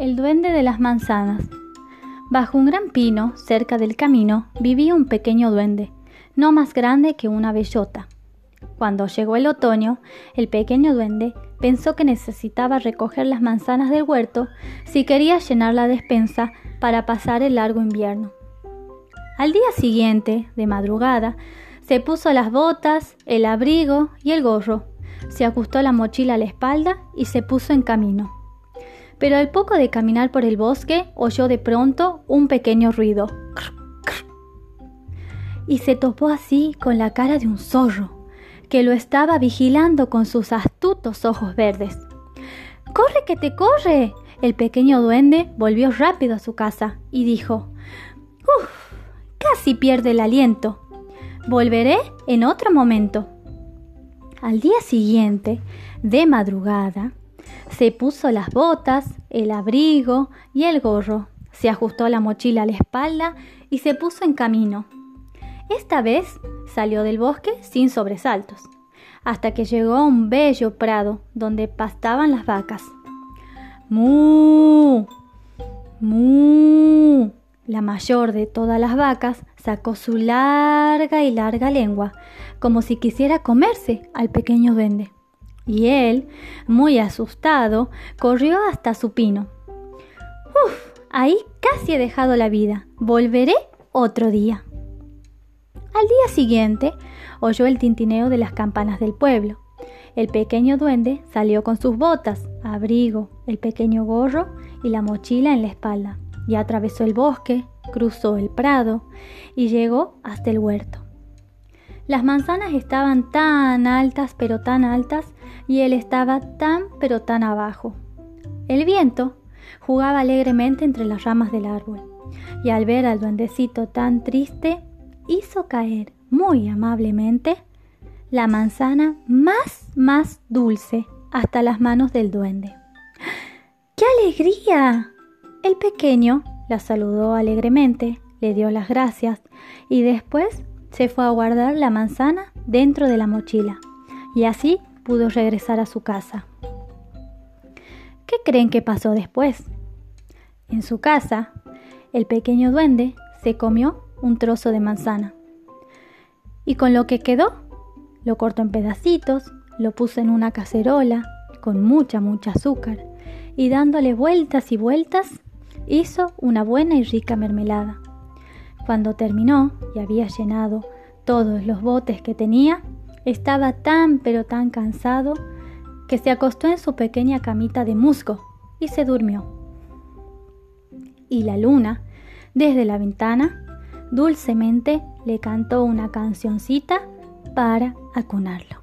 El duende de las manzanas. Bajo un gran pino, cerca del camino, vivía un pequeño duende, no más grande que una bellota. Cuando llegó el otoño, el pequeño duende pensó que necesitaba recoger las manzanas del huerto si quería llenar la despensa para pasar el largo invierno. Al día siguiente, de madrugada, se puso las botas, el abrigo y el gorro, se ajustó la mochila a la espalda y se puso en camino pero al poco de caminar por el bosque oyó de pronto un pequeño ruido. Y se topó así con la cara de un zorro, que lo estaba vigilando con sus astutos ojos verdes. ¡Corre que te corre! El pequeño duende volvió rápido a su casa y dijo, ¡Uf! Casi pierde el aliento. Volveré en otro momento. Al día siguiente, de madrugada, se puso las botas, el abrigo y el gorro. Se ajustó la mochila a la espalda y se puso en camino. Esta vez salió del bosque sin sobresaltos, hasta que llegó a un bello prado donde pastaban las vacas. ¡Mu! ¡Mu! La mayor de todas las vacas sacó su larga y larga lengua, como si quisiera comerse al pequeño duende y él, muy asustado, corrió hasta su pino. Uf, ahí casi he dejado la vida. Volveré otro día. Al día siguiente, oyó el tintineo de las campanas del pueblo. El pequeño duende salió con sus botas, abrigo, el pequeño gorro y la mochila en la espalda, y atravesó el bosque, cruzó el prado y llegó hasta el huerto. Las manzanas estaban tan altas, pero tan altas, y él estaba tan, pero tan abajo. El viento jugaba alegremente entre las ramas del árbol, y al ver al duendecito tan triste, hizo caer muy amablemente la manzana más, más dulce hasta las manos del duende. ¡Qué alegría! El pequeño la saludó alegremente, le dio las gracias y después se fue a guardar la manzana dentro de la mochila y así pudo regresar a su casa. ¿Qué creen que pasó después? En su casa, el pequeño duende se comió un trozo de manzana y con lo que quedó lo cortó en pedacitos, lo puso en una cacerola con mucha, mucha azúcar y dándole vueltas y vueltas hizo una buena y rica mermelada. Cuando terminó y había llenado todos los botes que tenía, estaba tan pero tan cansado que se acostó en su pequeña camita de musgo y se durmió. Y la luna, desde la ventana, dulcemente le cantó una cancioncita para acunarlo.